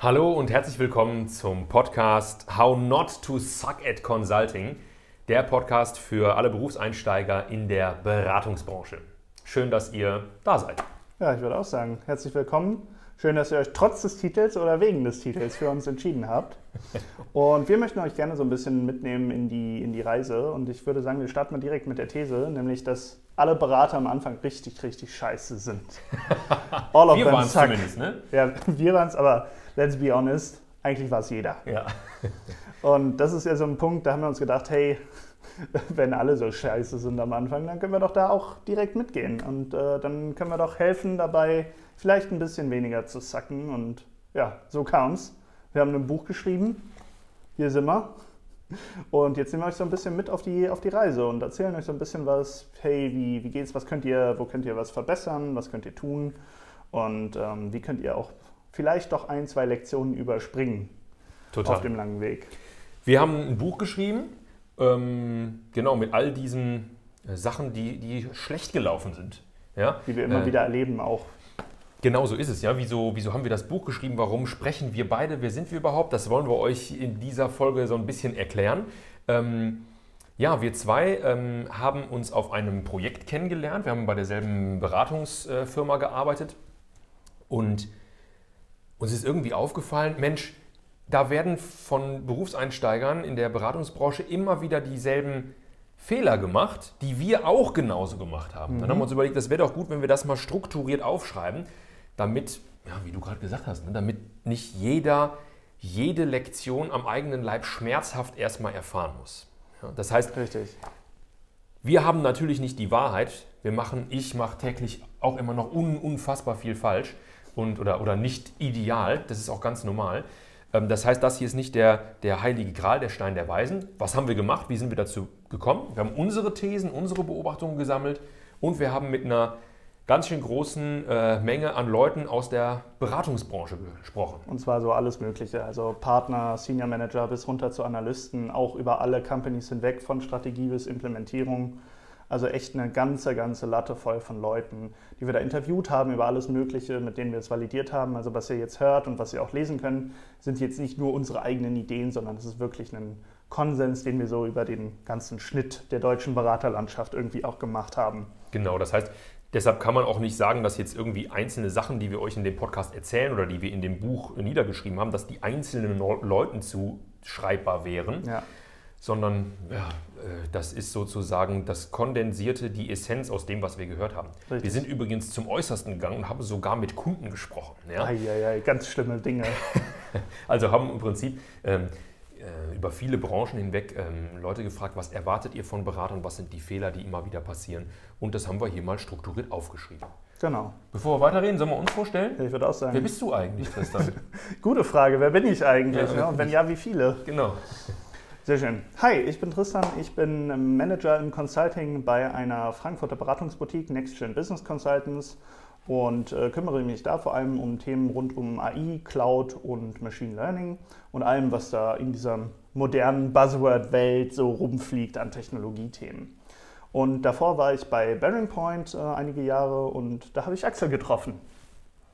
Hallo und herzlich willkommen zum Podcast How Not to Suck at Consulting, der Podcast für alle Berufseinsteiger in der Beratungsbranche. Schön, dass ihr da seid. Ja, ich würde auch sagen, herzlich willkommen. Schön, dass ihr euch trotz des Titels oder wegen des Titels für uns entschieden habt. Und wir möchten euch gerne so ein bisschen mitnehmen in die, in die Reise. Und ich würde sagen, wir starten mal direkt mit der These, nämlich, dass alle Berater am Anfang richtig, richtig scheiße sind. All of wir waren es zumindest, ne? Ja, wir waren es, aber let's be honest, eigentlich war es jeder. Ja. Und das ist ja so ein Punkt, da haben wir uns gedacht, hey, wenn alle so scheiße sind am Anfang, dann können wir doch da auch direkt mitgehen. Und äh, dann können wir doch helfen dabei, vielleicht ein bisschen weniger zu sacken. Und ja, so kam es. Wir haben ein Buch geschrieben. Hier sind wir. Und jetzt nehmen wir euch so ein bisschen mit auf die, auf die Reise und erzählen euch so ein bisschen was. Hey, wie, wie geht's? Was könnt ihr, wo könnt ihr was verbessern? Was könnt ihr tun? Und ähm, wie könnt ihr auch vielleicht doch ein, zwei Lektionen überspringen Total. auf dem langen Weg? Wir haben ein Buch geschrieben, ähm, genau mit all diesen äh, Sachen, die, die schlecht gelaufen sind. Ja? Die wir immer äh, wieder erleben auch. Genau so ist es, ja. Wieso, wieso haben wir das Buch geschrieben? Warum sprechen wir beide? Wer sind wir überhaupt? Das wollen wir euch in dieser Folge so ein bisschen erklären. Ähm, ja, wir zwei ähm, haben uns auf einem Projekt kennengelernt. Wir haben bei derselben Beratungsfirma gearbeitet und uns ist irgendwie aufgefallen, Mensch, da werden von Berufseinsteigern in der Beratungsbranche immer wieder dieselben Fehler gemacht, die wir auch genauso gemacht haben. Mhm. Dann haben wir uns überlegt, das wäre doch gut, wenn wir das mal strukturiert aufschreiben, damit, ja, wie du gerade gesagt hast, ne, damit nicht jeder jede Lektion am eigenen Leib schmerzhaft erstmal erfahren muss. Ja, das heißt, Richtig. wir haben natürlich nicht die Wahrheit. Wir machen, ich mache täglich auch immer noch un, unfassbar viel falsch und, oder, oder nicht ideal. Das ist auch ganz normal. Ähm, das heißt, das hier ist nicht der, der heilige Gral, der Stein der Weisen. Was haben wir gemacht? Wie sind wir dazu gekommen? Wir haben unsere Thesen, unsere Beobachtungen gesammelt und wir haben mit einer ganz schön großen äh, Menge an Leuten aus der Beratungsbranche gesprochen. Und zwar so alles Mögliche, also Partner, Senior Manager bis runter zu Analysten, auch über alle Companies hinweg, von Strategie bis Implementierung. Also echt eine ganze, ganze Latte voll von Leuten, die wir da interviewt haben über alles Mögliche, mit denen wir es validiert haben. Also was ihr jetzt hört und was ihr auch lesen könnt, sind jetzt nicht nur unsere eigenen Ideen, sondern es ist wirklich ein Konsens, den wir so über den ganzen Schnitt der deutschen Beraterlandschaft irgendwie auch gemacht haben. Genau, das heißt, Deshalb kann man auch nicht sagen, dass jetzt irgendwie einzelne Sachen, die wir euch in dem Podcast erzählen oder die wir in dem Buch niedergeschrieben haben, dass die einzelnen Leuten zuschreibbar wären. Ja. Sondern ja, äh, das ist sozusagen das Kondensierte, die Essenz aus dem, was wir gehört haben. Richtig. Wir sind übrigens zum Äußersten gegangen und haben sogar mit Kunden gesprochen. Ja, Eieiei, ganz schlimme Dinge. also haben im Prinzip ähm, äh, über viele Branchen hinweg ähm, Leute gefragt, was erwartet ihr von Beratern, was sind die Fehler, die immer wieder passieren. Und das haben wir hier mal strukturiert aufgeschrieben. Genau. Bevor wir weiterreden, sollen wir uns vorstellen? Ich würde auch sagen. Wer bist du eigentlich, Tristan? Gute Frage, wer bin ich eigentlich? Ja, ja, und wenn ja, wie viele? Genau. Sehr schön. Hi, ich bin Tristan. Ich bin Manager im Consulting bei einer Frankfurter Beratungsboutique Next Gen Business Consultants und äh, kümmere mich da vor allem um Themen rund um AI, Cloud und Machine Learning und allem, was da in dieser modernen Buzzword-Welt so rumfliegt an Technologiethemen. Und davor war ich bei Bearing Point äh, einige Jahre und da habe ich Axel getroffen.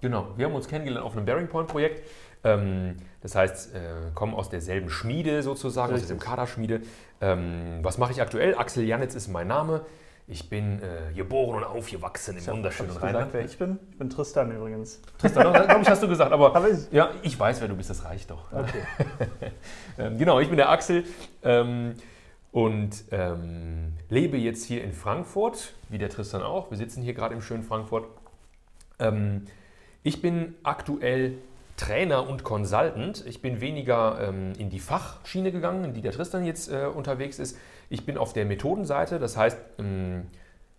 Genau, wir haben uns kennengelernt auf einem Bearing Point Projekt. Ähm, das heißt, äh, kommen aus derselben Schmiede sozusagen, Richtig. aus derselben Kaderschmiede. Ähm, was mache ich aktuell? Axel Janitz ist mein Name. Ich bin äh, geboren und aufgewachsen im wunderschönen Rheinland. wer ich bin? Ich bin Tristan übrigens. Tristan, glaube ich, hast du gesagt. Aber ich? ja, ich weiß, wer du bist. Das reicht doch. Okay. ähm, genau, ich bin der Axel ähm, und ähm, lebe jetzt hier in Frankfurt, wie der Tristan auch. Wir sitzen hier gerade im schönen Frankfurt. Ähm, ich bin aktuell Trainer und Consultant. Ich bin weniger ähm, in die Fachschiene gegangen, in die der Tristan jetzt äh, unterwegs ist. Ich bin auf der Methodenseite, das heißt, ähm,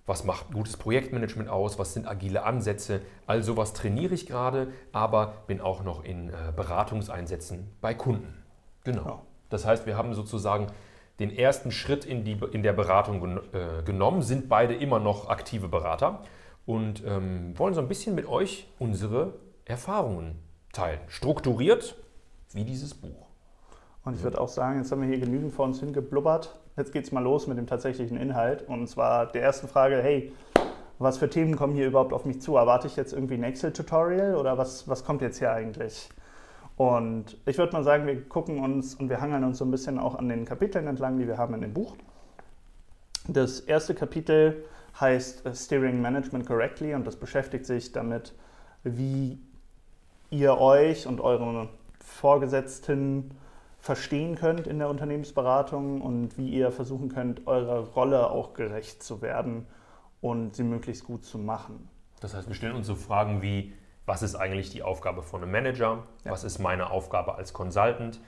was macht gutes Projektmanagement aus, was sind agile Ansätze, all sowas trainiere ich gerade, aber bin auch noch in äh, Beratungseinsätzen bei Kunden. Genau. Ja. Das heißt, wir haben sozusagen den ersten Schritt in, die, in der Beratung gen äh, genommen, sind beide immer noch aktive Berater und ähm, wollen so ein bisschen mit euch unsere Erfahrungen teilen. Strukturiert wie dieses Buch. Und ich würde auch sagen, jetzt haben wir hier genügend vor uns hingeblubbert. Jetzt geht es mal los mit dem tatsächlichen Inhalt. Und zwar der ersten Frage, hey, was für Themen kommen hier überhaupt auf mich zu? Erwarte ich jetzt irgendwie ein Excel-Tutorial oder was, was kommt jetzt hier eigentlich? Und ich würde mal sagen, wir gucken uns und wir hangeln uns so ein bisschen auch an den Kapiteln entlang, die wir haben in dem Buch. Das erste Kapitel heißt Steering Management Correctly und das beschäftigt sich damit, wie ihr euch und eure Vorgesetzten verstehen könnt in der Unternehmensberatung und wie ihr versuchen könnt, eurer Rolle auch gerecht zu werden und sie möglichst gut zu machen. Das heißt, wir stellen uns so Fragen wie, was ist eigentlich die Aufgabe von einem Manager? Ja. Was ist meine Aufgabe als Consultant?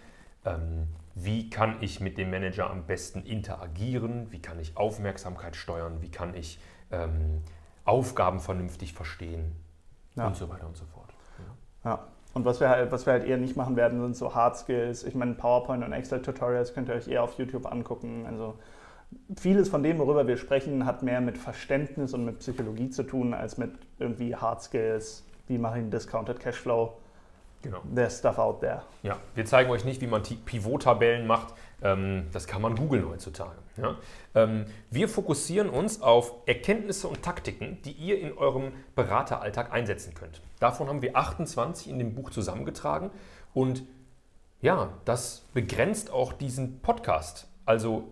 Ähm, wie kann ich mit dem Manager am besten interagieren? Wie kann ich Aufmerksamkeit steuern? Wie kann ich ähm, Aufgaben vernünftig verstehen? Ja. Und so weiter und so fort. Ja. Und was wir, halt, was wir halt eher nicht machen werden, sind so Hard Skills. Ich meine, PowerPoint und Excel-Tutorials könnt ihr euch eher auf YouTube angucken. Also vieles von dem, worüber wir sprechen, hat mehr mit Verständnis und mit Psychologie zu tun, als mit irgendwie Hard Skills. Wie mache ich einen Discounted Cashflow? Genau. There's stuff out there. Ja, wir zeigen euch nicht, wie man Pivot-Tabellen macht. Ähm, das kann man googeln heutzutage. Ja? Ähm, wir fokussieren uns auf Erkenntnisse und Taktiken, die ihr in eurem Berateralltag einsetzen könnt. Davon haben wir 28 in dem Buch zusammengetragen und ja, das begrenzt auch diesen Podcast. Also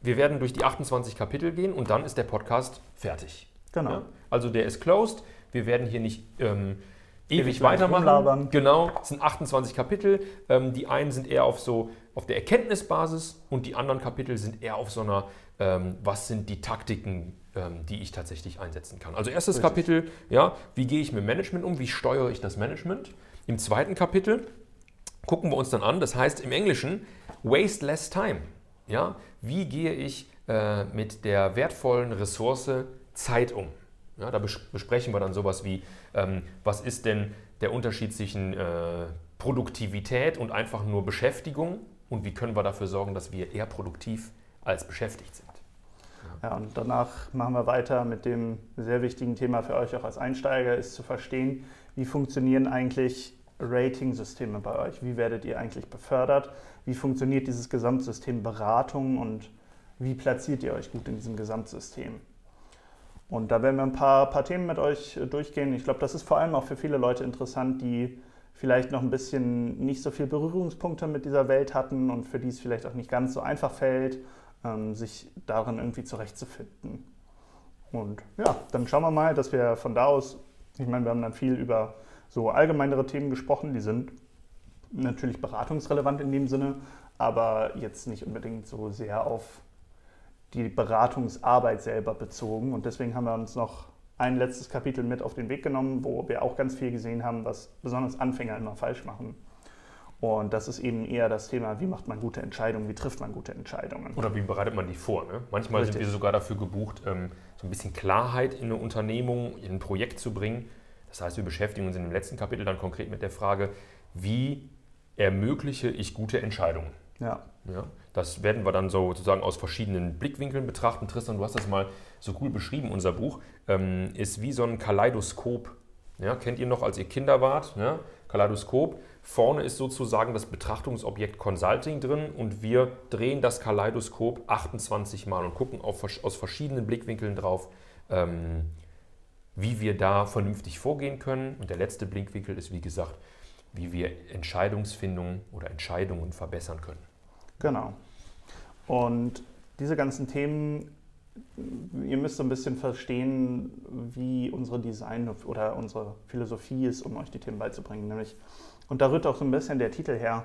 wir werden durch die 28 Kapitel gehen und dann ist der Podcast fertig. Genau. Ja? Also der ist closed. Wir werden hier nicht ähm, ewig weitermachen. Genau, es sind 28 Kapitel. Ähm, die einen sind eher auf so auf der Erkenntnisbasis und die anderen Kapitel sind eher auf so einer, ähm, was sind die Taktiken, ähm, die ich tatsächlich einsetzen kann. Also erstes Richtig. Kapitel, ja, wie gehe ich mit Management um, wie steuere ich das Management. Im zweiten Kapitel gucken wir uns dann an, das heißt im Englischen, waste less time. Ja, wie gehe ich äh, mit der wertvollen Ressource Zeit um? Ja, da besprechen wir dann sowas wie, ähm, was ist denn der Unterschied zwischen äh, Produktivität und einfach nur Beschäftigung und wie können wir dafür sorgen, dass wir eher produktiv als beschäftigt sind. Ja. ja, und danach machen wir weiter mit dem sehr wichtigen Thema für euch auch als Einsteiger, ist zu verstehen, wie funktionieren eigentlich Rating-Systeme bei euch? Wie werdet ihr eigentlich befördert? Wie funktioniert dieses Gesamtsystem Beratung und wie platziert ihr euch gut in diesem Gesamtsystem? Und da werden wir ein paar, paar Themen mit euch äh, durchgehen. Ich glaube, das ist vor allem auch für viele Leute interessant, die vielleicht noch ein bisschen nicht so viel Berührungspunkte mit dieser Welt hatten und für die es vielleicht auch nicht ganz so einfach fällt, ähm, sich darin irgendwie zurechtzufinden. Und ja, dann schauen wir mal, dass wir von da aus, ich meine, wir haben dann viel über so allgemeinere Themen gesprochen, die sind natürlich beratungsrelevant in dem Sinne, aber jetzt nicht unbedingt so sehr auf die Beratungsarbeit selber bezogen. Und deswegen haben wir uns noch ein letztes Kapitel mit auf den Weg genommen, wo wir auch ganz viel gesehen haben, was besonders Anfänger immer falsch machen. Und das ist eben eher das Thema, wie macht man gute Entscheidungen, wie trifft man gute Entscheidungen. Oder wie bereitet man die vor? Ne? Manchmal Richtig. sind wir sogar dafür gebucht, ähm, so ein bisschen Klarheit in eine Unternehmung, in ein Projekt zu bringen. Das heißt, wir beschäftigen uns in dem letzten Kapitel dann konkret mit der Frage, wie ermögliche ich gute Entscheidungen? Ja. ja. Das werden wir dann so sozusagen aus verschiedenen Blickwinkeln betrachten. Tristan, du hast das mal so cool beschrieben, unser Buch. Ähm, ist wie so ein Kaleidoskop. Ja, kennt ihr noch, als ihr Kinder wart? Ja? Kaleidoskop. Vorne ist sozusagen das Betrachtungsobjekt Consulting drin und wir drehen das Kaleidoskop 28 Mal und gucken auf, aus verschiedenen Blickwinkeln drauf, ähm, wie wir da vernünftig vorgehen können. Und der letzte Blickwinkel ist, wie gesagt, wie wir Entscheidungsfindung oder Entscheidungen verbessern können. Genau. Und diese ganzen Themen, ihr müsst so ein bisschen verstehen, wie unsere Design oder unsere Philosophie ist, um euch die Themen beizubringen. Nämlich, und da rührt auch so ein bisschen der Titel her,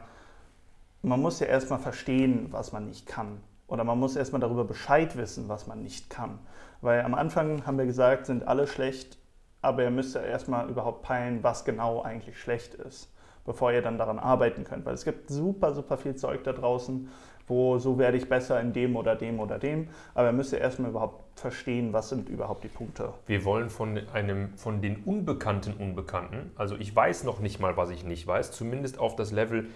man muss ja erstmal verstehen, was man nicht kann. Oder man muss erstmal darüber Bescheid wissen, was man nicht kann. Weil am Anfang haben wir gesagt, sind alle schlecht, aber ihr müsst ja erstmal überhaupt peilen, was genau eigentlich schlecht ist bevor ihr dann daran arbeiten könnt. Weil es gibt super, super viel Zeug da draußen, wo so werde ich besser in dem oder dem oder dem. Aber ihr müsst ja erstmal überhaupt verstehen, was sind überhaupt die Punkte. Wir wollen von, einem, von den unbekannten Unbekannten, also ich weiß noch nicht mal, was ich nicht weiß, zumindest auf das Level,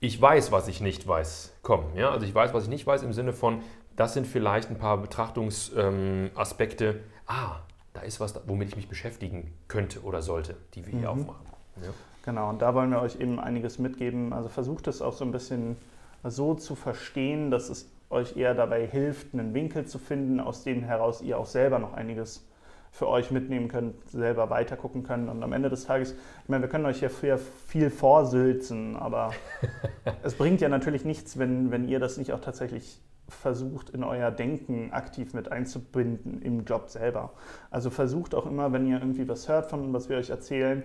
ich weiß, was ich nicht weiß, kommen. Ja? Also ich weiß, was ich nicht weiß im Sinne von, das sind vielleicht ein paar Betrachtungsaspekte. Ähm, ah, da ist was, womit ich mich beschäftigen könnte oder sollte, die wir hier mhm. aufmachen. Ja. Genau, und da wollen wir euch eben einiges mitgeben. Also versucht es auch so ein bisschen so zu verstehen, dass es euch eher dabei hilft, einen Winkel zu finden, aus dem heraus ihr auch selber noch einiges für euch mitnehmen könnt, selber weitergucken könnt. Und am Ende des Tages, ich meine, wir können euch hier viel vorsülzen, aber es bringt ja natürlich nichts, wenn, wenn ihr das nicht auch tatsächlich versucht, in euer Denken aktiv mit einzubinden im Job selber. Also versucht auch immer, wenn ihr irgendwie was hört von was wir euch erzählen,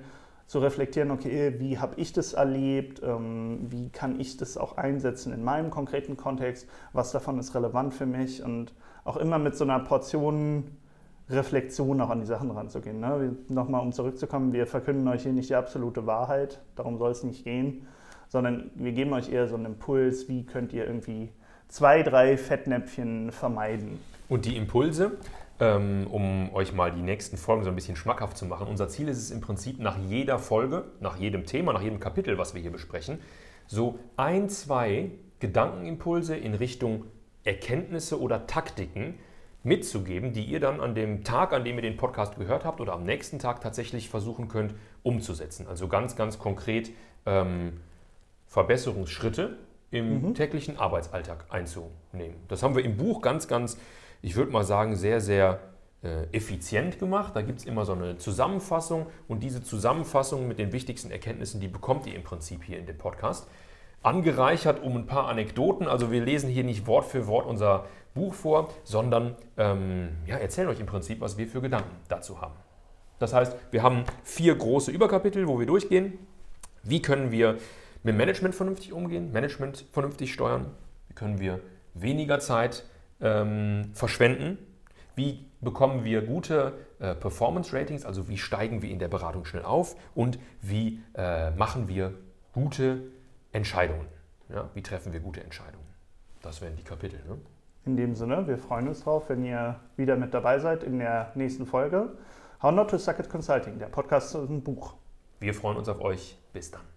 zu reflektieren, okay, wie habe ich das erlebt, ähm, wie kann ich das auch einsetzen in meinem konkreten Kontext, was davon ist relevant für mich und auch immer mit so einer Portion Reflexion auch an die Sachen ranzugehen. Ne? Nochmal, um zurückzukommen, wir verkünden euch hier nicht die absolute Wahrheit, darum soll es nicht gehen, sondern wir geben euch eher so einen Impuls, wie könnt ihr irgendwie zwei, drei Fettnäpfchen vermeiden. Und die Impulse, um euch mal die nächsten Folgen so ein bisschen schmackhaft zu machen. Unser Ziel ist es im Prinzip nach jeder Folge, nach jedem Thema, nach jedem Kapitel, was wir hier besprechen, so ein, zwei Gedankenimpulse in Richtung Erkenntnisse oder Taktiken mitzugeben, die ihr dann an dem Tag, an dem ihr den Podcast gehört habt oder am nächsten Tag tatsächlich versuchen könnt umzusetzen. Also ganz, ganz konkret ähm, Verbesserungsschritte im mhm. täglichen Arbeitsalltag einzunehmen. Das haben wir im Buch ganz, ganz, ich würde mal sagen, sehr, sehr äh, effizient gemacht. Da gibt es immer so eine Zusammenfassung und diese Zusammenfassung mit den wichtigsten Erkenntnissen, die bekommt ihr im Prinzip hier in dem Podcast. Angereichert um ein paar Anekdoten. Also wir lesen hier nicht Wort für Wort unser Buch vor, sondern ähm, ja, erzählen euch im Prinzip, was wir für Gedanken dazu haben. Das heißt, wir haben vier große Überkapitel, wo wir durchgehen. Wie können wir mit Management vernünftig umgehen, Management vernünftig steuern? Wie können wir weniger Zeit ähm, verschwenden? Wie bekommen wir gute äh, Performance-Ratings, also wie steigen wir in der Beratung schnell auf? Und wie äh, machen wir gute Entscheidungen? Ja, wie treffen wir gute Entscheidungen? Das wären die Kapitel. Ne? In dem Sinne, wir freuen uns drauf, wenn ihr wieder mit dabei seid in der nächsten Folge. How Not to Suck at Consulting, der Podcast ein Buch. Wir freuen uns auf euch. Bis dann.